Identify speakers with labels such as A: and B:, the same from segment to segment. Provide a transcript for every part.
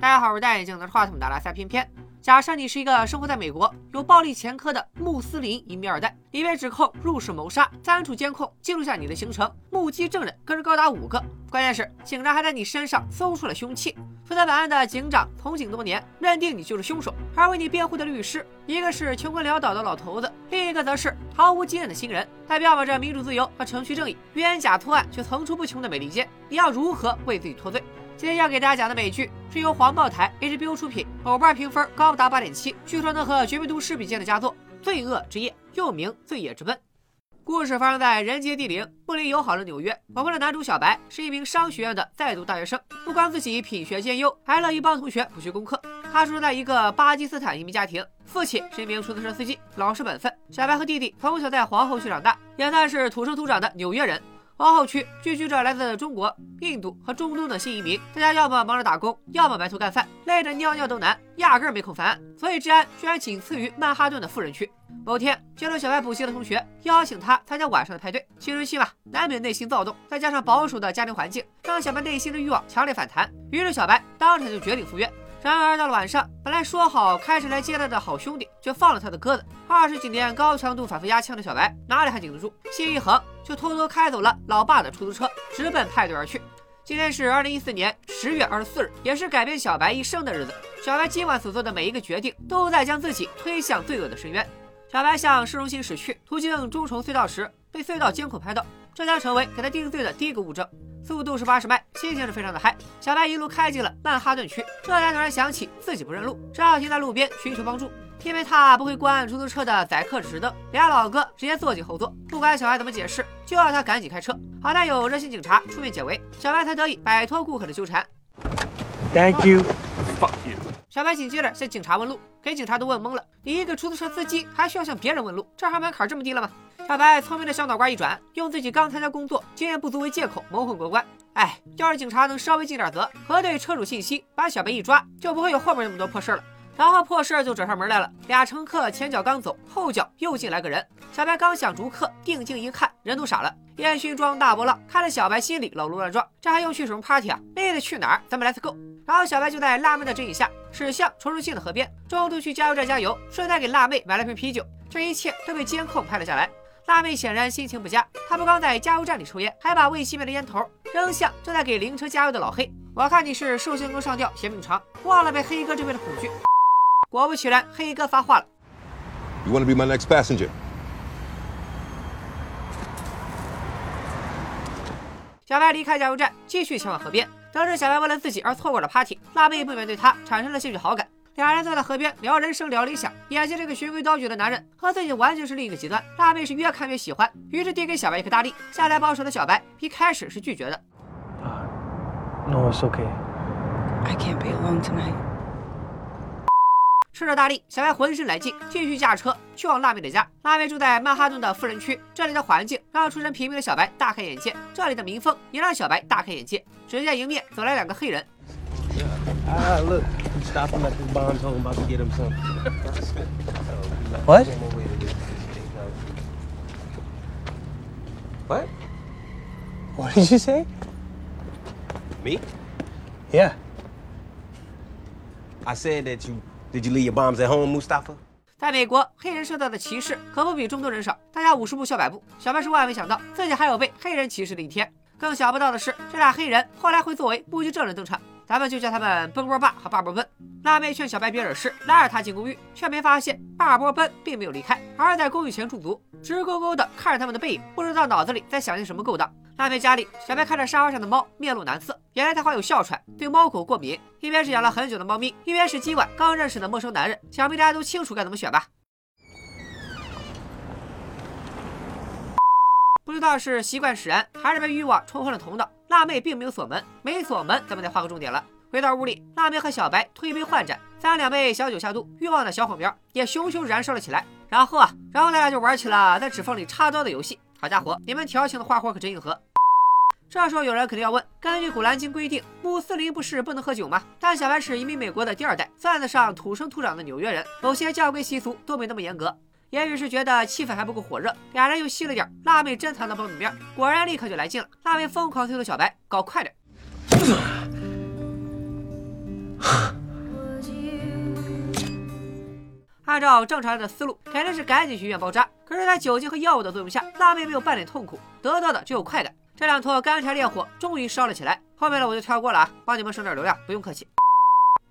A: 大家好，我是戴眼镜拿着话筒的拉塞偏偏。假设你是一个生活在美国、有暴力前科的穆斯林移民二代，你被指控入室谋杀，三处监控记录下你的行程，目击证人更是高达五个。关键是警察还在你身上搜出了凶器。负责本案的警长从警多年，认定你就是凶手。而为你辩护的律师，一个是穷困潦倒的老头子，另一个则是毫无经验的新人。在标榜着民主自由和程序正义、冤假错案却层出不穷的美利坚，你要如何为自己脱罪？今天要给大家讲的美剧是由黄茂台 HBO 出品，豆瓣评分高达八点七，据说能和《绝命毒师》比肩的佳作《罪恶之夜》，又名《罪夜之奔》。故事发生在人杰地灵、不离友好的纽约。我们的男主小白是一名商学院的在读大学生，不光自己品学兼优，还乐意帮同学补习功课。他出生在一个巴基斯坦移民家庭，父亲是一名出租车司机，老实本分。小白和弟弟从小在皇后区长大，也算是土生土长的纽约人。皇后区聚居着来自中国、印度和中东的新移民，大家要么忙着打工，要么埋头干饭，累得尿尿都难，压根儿没空翻案。所以治安居然仅次于曼哈顿的富人区。某天，接受小白补习的同学邀请他参加晚上的派对，青春期嘛，难免内心躁动，再加上保守的家庭环境，让小白内心的欲望强烈反弹。于是小白当场就决定赴约。然而到了晚上，本来说好开车来接他的好兄弟，却放了他的鸽子。二十几年高强度反复压枪的小白，哪里还顶得住？心一横，就偷偷开走了老爸的出租车，直奔派对而去。今天是二零一四年十月二十四日，也是改变小白一生的日子。小白今晚所做的每一个决定，都在将自己推向罪恶的深渊。小白向市中心驶去，途经中重隧道时，被隧道监控拍到，这将成为给他定罪的第一个物证。速度是八十迈，心情是非常的嗨。小白一路开进了曼哈顿区，这才突然想起自己不认路，只好停在路边寻求帮助。因为他不会关出租车的载客指示灯，俩老哥直接坐进后座，不管小白怎么解释，就要他赶紧开车。好在有热心警察出面解围，小白才得以摆脱顾客的纠缠。
B: Thank you.
C: Fuck you.
A: 小白紧接着向警察问路，给警察都问懵了。你一个出租车司机还需要向别人问路？这行门槛这么低了吗？小白聪明的小脑瓜一转，用自己刚参加工作、经验不足为借口蒙混过关。哎，要是警察能稍微尽点责，核对车主信息，把小白一抓，就不会有后面那么多破事了。然后破事就找上门来了。俩乘客前脚刚走，后脚又进来个人。小白刚想逐客，定睛一看，人都傻了。烟熏妆大波浪，看得小白心里老路乱撞。这还用去什么 party 啊？妹子去哪儿？咱们 let's go。然后小白就在辣妹的指引下，驶向重庆的河边，中途去加油站加油，顺带给辣妹买了瓶啤酒。这一切都被监控拍了下来。辣妹显然心情不佳，她不光在加油站里抽烟，还把未熄灭的烟头扔向正在给灵车加油的老黑。我看你是寿星哥上吊，嫌命长，忘了被黑哥这边的恐惧。果不其然，黑哥发话了。
D: You want to be my next passenger?
A: 小白离开加油站，继续前往河边。得知小白为了自己而错过了 party，辣妹不免对他产生了些许好感。俩人坐在河边聊人生聊理想，眼前这个循规蹈矩的男人和自己完全是另一个极端。辣妹是越看越喜欢，于是递给小白一颗大力。下来保守的小白一开始是拒绝的。
B: No, it's okay.
E: I can't be alone tonight.
A: 吃着大力，小白浑身来劲，继续驾车去往辣妹的家。辣妹住在曼哈顿的富人区，这里的环境让出身平民的小白大开眼界，这里的民风也让小白大开眼界。只见迎面走来两个黑人，
B: Ah, look. He's stopping at this bomb's home, about to get him some. What?
C: What?
B: What did you say?
C: Me?
B: Yeah.
C: I said that you did you leave your bombs at home, Mustafa?
A: 在美国，黑人受到的歧视可不比中东人少，大家五十步笑百步。小白是万万没想到自己还有被黑人歧视的一天。 更想不到的是，这俩黑人后来会作为目击证人登场，咱们就叫他们奔波爸和巴波奔。辣妹劝小白别惹事，拉着他进公寓，却没发现巴波奔并没有离开，而是在公寓前驻足，直勾勾的看着他们的背影，不知道脑子里在想些什么勾当。辣妹家里，小白看着沙发上的猫，面露难色。原来他患有哮喘，对猫狗过敏。一边是养了很久的猫咪，一边是今晚刚认识的陌生男人，想必大家都清楚该怎么选吧。不知道是习惯使然，还是被欲望冲昏了头脑，辣妹并没有锁门。没锁门，咱们得画个重点了。回到屋里，辣妹和小白推杯换盏，三两杯小酒下肚，欲望的小火苗也熊熊燃烧了起来。然后啊，然后大家就玩起了在指缝里插刀的游戏。好家伙，你们调情的花活可真硬核。这时候有人肯定要问：根据《古兰经》规定，穆斯林不是不能喝酒吗？但小白是移民美国的第二代，算得上土生土长的纽约人，某些教规习俗都没那么严格。也许是觉得气氛还不够火热，俩人又吸了点辣妹珍藏的苞米面，果然立刻就来劲了。辣妹疯狂催促小白搞快点。按照正常人的思路，肯定是赶紧去医院包扎。可是，在酒精和药物的作用下，辣妹没有半点痛苦，得到的只有快感。这两坨干柴烈火终于烧了起来。后面的我就跳过了啊，帮你们省点流量，不用客气。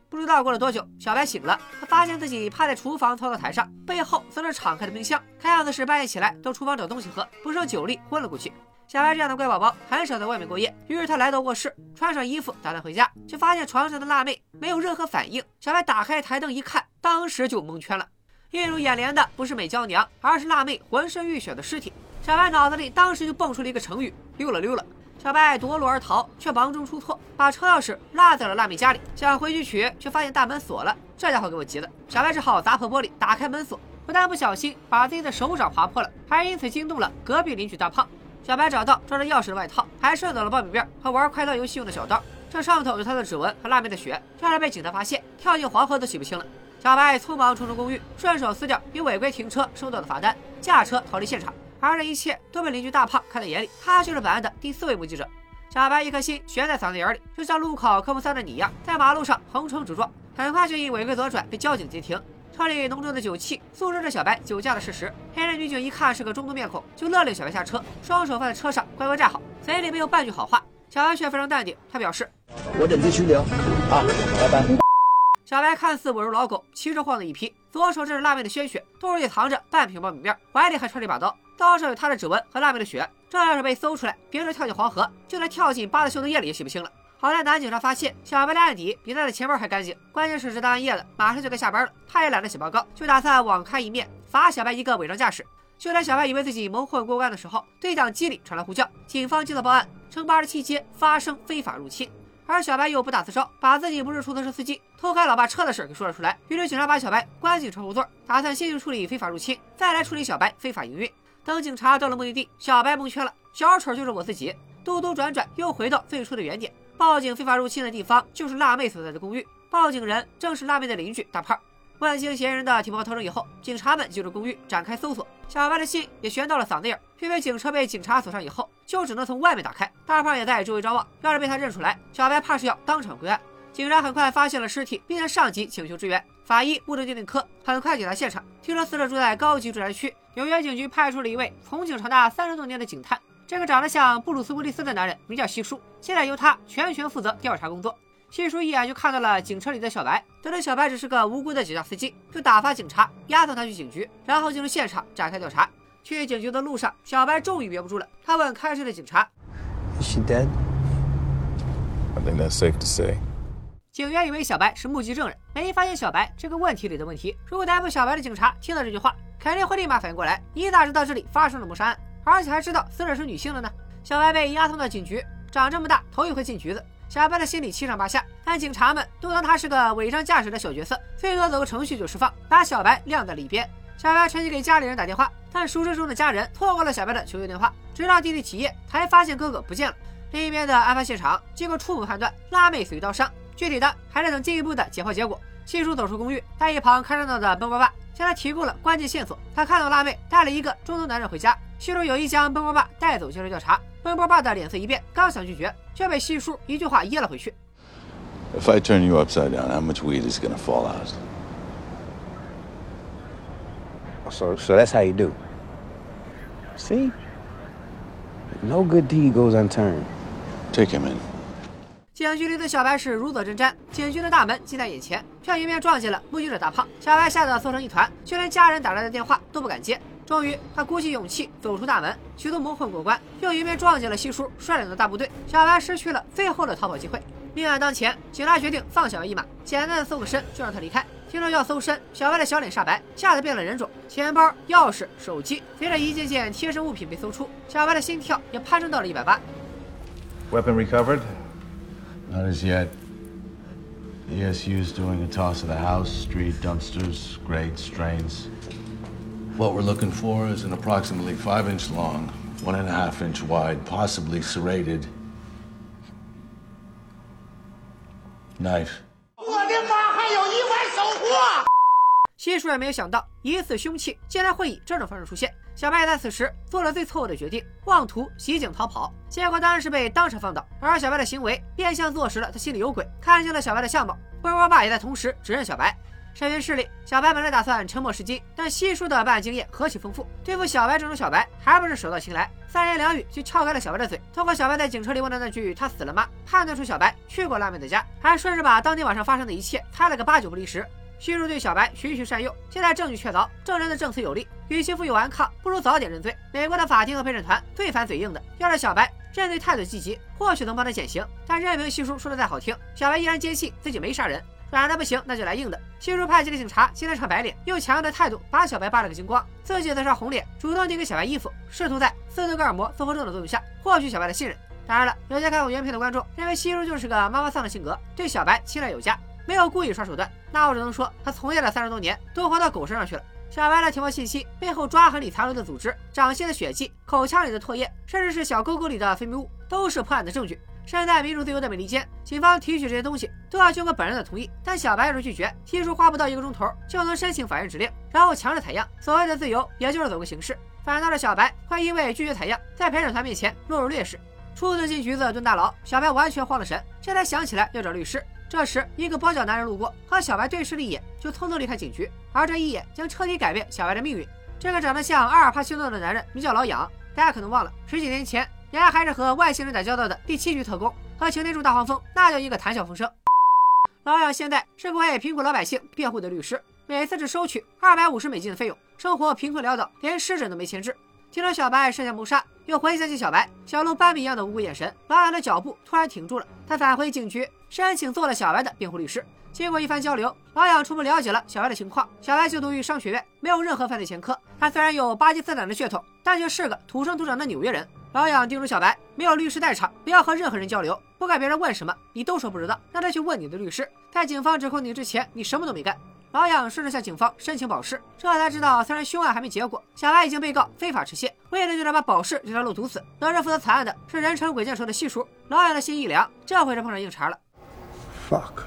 A: 不知道过了多久，小白醒了，他发现自己趴在厨房操作台上，背后则是敞开的冰箱，看样子是半夜起来到厨房找东西喝，不胜酒力昏了过去。小白这样的乖宝宝很少在外面过夜，于是他来到卧室，穿上衣服打算回家，却发现床上的辣妹没有任何反应。小白打开台灯一看，当时就蒙圈了，映入眼帘的不是美娇娘，而是辣妹浑身浴血的尸体。小白脑子里当时就蹦出了一个成语：溜了溜了。小白夺路而逃，却忙中出错，把车钥匙落在了辣妹家里。想回去取，却发现大门锁了。这家伙给我急的，小白只好砸破玻璃，打开门锁。不但不小心把自己的手掌划破了，还因此惊动了隔壁邻居大胖。小白找到装着钥匙的外套，还顺走了爆米面和玩快乐游戏用的小刀。这上头有他的指纹和辣妹的血，差点被警察发现，跳进黄河都洗不清了。小白匆忙冲出公寓，顺手撕掉因违规停车收到的罚单，驾车逃离现场。而这一切都被邻居大胖看在眼里，他就是本案的第四位目击者。小白一颗心悬在嗓子眼里，就像路考科目三的你一样，在马路上横冲直撞，很快就因违规左转被交警截停。车里浓重的酒气诉说着小白酒驾的事实。黑人女警一看是个中东面孔，就勒令小白下车，双手放在车上，乖乖站好，嘴里没有半句好话。小白却非常淡定，他表示：“
F: 我忍气拘留，啊，拜拜。”
A: 小白看似稳如老狗，其实晃的一批，左手沾着辣妹的鲜血，肚里藏着半瓶苞米面，怀里还揣着一把刀。刀上有他的指纹和辣妹的血，这要是被搜出来，别说跳进黄河，就连跳进八达修的夜里也洗不清了。好在男警察发现小白的案底比他的钱包还干净，关键是这大半夜的，马上就该下班了，他也懒得写报告，就打算网开一面，罚小白一个违章驾驶。就在小白以为自己蒙混过关的时候，对讲机里传来呼叫，警方接到报案，称八十七街发生非法入侵。而小白又不打自招，把自己不是出租车司机，偷开老爸车的事给说了出来。于是警察把小白关进窗户座，打算先去处理非法入侵，再来处理小白非法营运。等警察到了目的地，小白蒙圈了。小丑就是我自己，兜兜转转又回到最初的原点。报警非法入侵的地方就是辣妹所在的公寓，报警人正是辣妹的邻居大胖。问清嫌疑人的体貌特征以后，警察们进入公寓展开搜索。小白的心也悬到了嗓子眼，因为警车被警察锁上以后，就只能从外面打开。大胖也在周围张望，要是被他认出来，小白怕是要当场归案。警察很快发现了尸体，并向上级请求支援。法医、物证鉴定科很快抵达现场。听说死者住在高级住宅区，纽约警局派出了一位从警长达三十多年的警探。这个长得像布鲁斯·威利斯的男人名叫西叔，现在由他全权负责调查工作。西叔一眼就看到了警车里的小白，得知小白只是个无辜的酒驾司机，就打发警察押送他去警局，然后进入现场展开调查。去警局的路上，小白终于憋不住了，他问开车的警察
B: ：“Is she dead?
D: I think that's safe to say.”
A: 警员以为小白是目击证人，没发现小白这个问题里的问题。如果逮捕小白的警察听到这句话，肯定会立马反应过来：你咋知道这里发生了谋杀案，而且还知道死者是女性的呢？小白被押送到警局，长这么大头一回进局子，小白的心里七上八下。但警察们都当他是个违章驾驶的小角色，最多走个程序就释放，把小白晾在了一边。小白趁机给家里人打电话，但熟睡中的家人错过了小白的求救电话，直到弟弟起夜才发现哥哥不见了。另一边的案发现场，经过初步判断，辣妹死于刀伤。具体的还得等进一步的解剖结果。细叔走出公寓，在一旁看热闹的奔波爸向他提供了关键线索。他看到辣妹带了一个中东男人回家，细叔有意将奔波爸带走接受调查。奔波爸的脸色一变，刚想拒绝，却被细叔一句话噎了回去。
G: If I turn you upside down, how much weed is gonna fall out?
B: So, so that's how you do. See, no good deed goes unturned.
G: Take him in.
A: 警局里的小白是如坐针毡，警局的大门近在眼前，却迎面撞见了目击者大胖。小白吓得缩成一团，就连家人打来的电话都不敢接。终于，他鼓起勇气走出大门，企图蒙混过关，又迎面撞见了西叔率领的大部队。小白失去了最后的逃跑机会。命案当前，警察决定放小白一马，简单的搜个身就让他离开。听说要搜身，小白的小脸煞白，吓得变了人种。钱包、钥匙、手机，随着一件件贴身物品被搜出，小白的心跳也攀升到了一百八。
H: Weapon recovered.
G: Not as yet. The ESU's doing a toss of the house, street, dumpsters, grates, drains. What we're looking for is an approximately five inch long, one and a half inch wide, possibly serrated knife.
A: 西 西叔也没有想到，疑似凶器竟然会以这种方式出现。 小白也在此时做了最错误的决定，妄图袭警逃跑，结果当然是被当场放倒。而小白的行为变相坐实了他心里有鬼，看清了小白的相貌。波波爸也在同时指认小白。审讯室里，小白本来打算沉默是金，但西叔的办案经验何其丰富，对付小白这种小白还不是手到擒来。三言两语就撬开了小白的嘴。通过小白在警车里问的那句“他死了吗”，判断出小白去过辣妹的家，还顺势把当天晚上发生的一切猜了个八九不离十。西叔对小白循循善诱，现在证据确凿，证人的证词有力，与其负隅顽抗，不如早点认罪。美国的法庭和陪审团最烦嘴硬的，要是小白认罪态度积极，或许能帮他减刑。但任凭西叔说的再好听，小白依然坚信自己没杀人。软的不行，那就来硬的。西叔派几个警察，今天唱白脸，用强硬的态度把小白扒了个精光，自己则上红脸，主动递给小白衣服，试图在斯德哥尔摩综合症的作用下获取小白的信任。当然了，有些看过原片的观众认为西叔就是个妈妈桑的性格，对小白青睐有加，没有故意耍手段。那我只能说，他从业了三十多年，都活到狗身上去了。小白的体貌信息背后，抓痕里残留的组织，掌心的血迹，口腔里的唾液，甚至是小沟沟里的分泌物，都是破案的证据。身在民主自由的美利坚，警方提取这些东西都要经过本人的同意，但小白要是拒绝，提出花不到一个钟头就能申请法院指令，然后强制采样。所谓的自由，也就是走个形式。反倒是小白会因为拒绝采样，在陪审团面前落入劣势。初次进局子蹲大牢，小白完全慌了神，这才想起来要找律师。这时，一个包脚男人路过，和小白对视了一眼，就匆匆离开警局。而这一眼将彻底改变小白的命运。这个长得像阿尔帕西诺的男人名叫老痒，大家可能忘了，十几年前。原还是和外星人打交道的第七局特工，和擎天柱大黄蜂那叫一个谈笑风生。老杨现在是为贫苦老百姓辩护的律师，每次只收取二百五十美金的费用，生活贫困潦倒，连湿疹都没钱治。听说小白涉嫌谋杀，又回想起小白小鹿斑比一样的无辜眼神，老杨的脚步突然停住了。他返回警局，申请做了小白的辩护律师。经过一番交流，老杨初步了解了小白的情况。小白就读于商学院，没有任何犯罪前科。他虽然有巴基斯坦的血统，但却是个土生土长的纽约人。老痒叮嘱小白，没有律师在场，不要和任何人交流，不管别人问什么，你都说不知道，让他去问你的律师。在警方指控你之前，你什么都没干。老痒顺着向警方申请保释，这才知道，虽然凶案还没结果，小白已经被告非法持械，为了就能把保释这条路堵死。得知负责惨案的是人称鬼见愁的细叔，老痒的心一凉，这回是碰上硬茬了。
B: Fuck。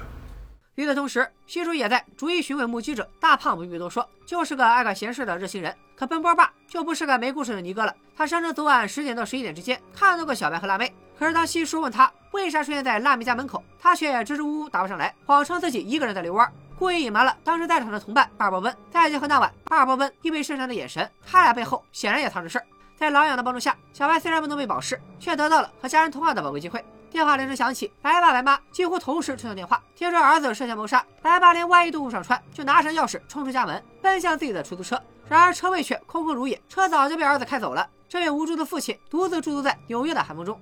A: 与此同时，西叔也在逐一询问目击者。大胖不必多说，就是个爱管闲事的热心人。可奔波爸就不是个没故事的尼哥了。他声称昨晚十点到十一点之间看到过小白和辣妹。可是当西叔问他为啥出现在辣妹家门口，他却支支吾吾答不上来，谎称自己一个人在遛弯，故意隐瞒了当时在场的同伴巴尔伯温。再结合那晚巴尔伯温意味深长的眼神，他俩背后显然也藏着事儿。在老痒的帮助下，小白虽然不能被保释，却得到了和家人通话的宝贵机会。电话铃声响起，白爸白妈几乎同时接通电话。听说儿子涉嫌谋杀，白爸连外衣都不上穿，就拿上钥匙冲出家门，奔向自己的出租车。然而车位却空空如也，车早就被儿子开走了。这位无助的父亲独自驻足在纽约的寒风中。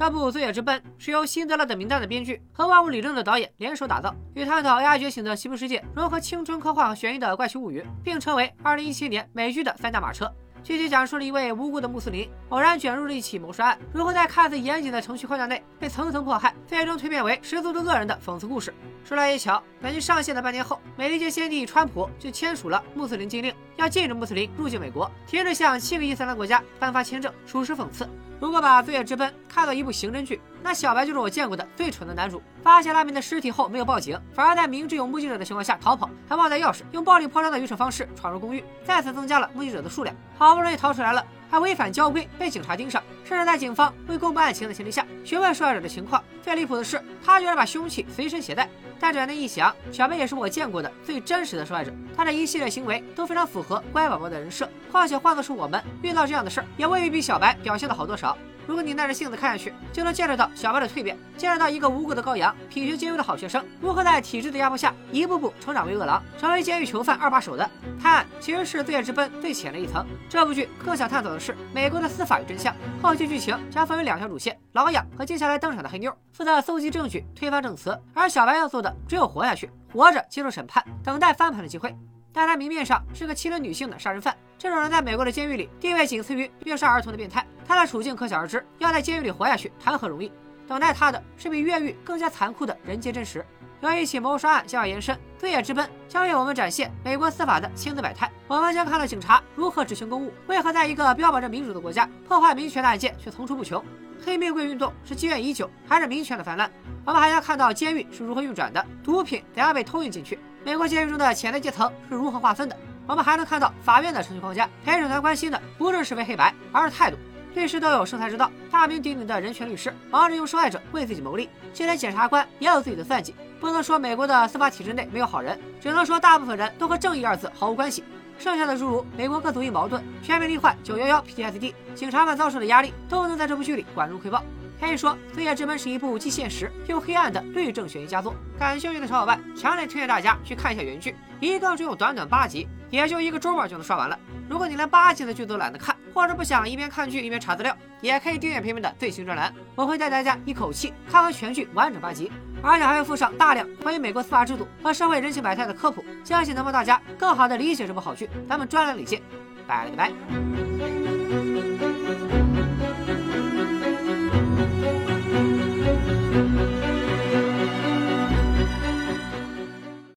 A: 这部《罪恶之奔》是由辛德勒的名单的编剧和万物理论的导演联手打造，与探讨 AI 觉醒的西部世界融合青春科幻和悬疑的《怪奇物语》，并称为2017年美剧的三驾马车。剧集讲述了一位无辜的穆斯林偶然卷入了一起谋杀案，如何在看似严谨的程序框架内被层层迫害，最终蜕变为十足的恶人的讽刺故事。说来也巧，本剧上线的半年后，美利坚先帝川普就签署了穆斯林禁令，要禁止穆斯林入境美国，停止向七个伊斯兰国家颁发签证，属实讽刺。如果把《罪恶之奔》看作一部刑侦剧，那小白就是我见过的最蠢的男主。发现拉米的尸体后没有报警，反而在明知有目击者的情况下逃跑，还忘带钥匙，用暴力破窗的愚蠢方式闯入公寓，再次增加了目击者的数量。好不容易逃出来了，还违反交规被警察盯上，甚至在警方未公布案情的前提下询问受害者的情况。最离谱的是，他居然把凶器随身携带。但转念一想，小白也是我见过的最真实的受害者，他的一系列行为都非常符合乖宝宝的人设。况且换作是我们遇到这样的事儿，也未必比小白表现的好多少。如果你耐着性子看下去，就能见识到小白的蜕变，见识到一个无辜的羔羊、品学兼优的好学生，如何在体制的压迫下一步步成长为恶狼，成为监狱囚犯二把手的。探案其实是《罪恶之奔》最浅的一层。这部剧更想探讨的是美国的司法与真相。后期剧情将分为两条主线：老痒和接下来登场的黑妞，负责搜集证据、推翻证词，而小白要做的只有活下去，活着接受审判，等待翻盘的机会。但他明面上是个欺凌女性的杀人犯，这种人在美国的监狱里地位仅次于虐杀儿童的变态。他的处境可想而知，要在监狱里活下去谈何容易？等待他的是比越狱更加残酷的人间真实。由一起谋杀案将要延伸，罪恶之奔将为我们展现美国司法的千姿百态。我们将看到警察如何执行公务，为何在一个标榜着民主的国家，破坏民权的案件却层出不穷。黑玫瑰运动是积怨已久，还是民权的泛滥？我们还要看到监狱是如何运转的，毒品怎样被偷运进去，美国监狱中的潜在阶层是如何划分的？我们还能看到法院的程序框架。陪审团关心的不是是非黑白，而是态度。律师都有生财之道，大名鼎鼎的人权律师忙着用受害者为自己谋利，就连检察官也有自己的算计。不能说美国的司法体制内没有好人，只能说大部分人都和正义二字毫无关系。剩下的诸如美国各族裔矛盾、全民罹患九幺幺 PTSD、警察们遭受的压力，都能在这部剧里管中窥豹。可以说，《罪业之门》是一部既现实又黑暗的律政悬疑佳作。感兴趣的小伙伴，强烈推荐大家去看一下原剧，一个只有短短八集，也就一个周末就能刷完了。如果你连八集的剧都懒得看，或者不想一边看剧一边查资料，也可以订阅片片的最新专栏，我会带大家一口气看完全剧完整八集，而且还会附上大量关于美国司法制度和社会人情百态的科普，相信能帮大家更好的理解这部好剧。咱们专栏里见，拜了个拜。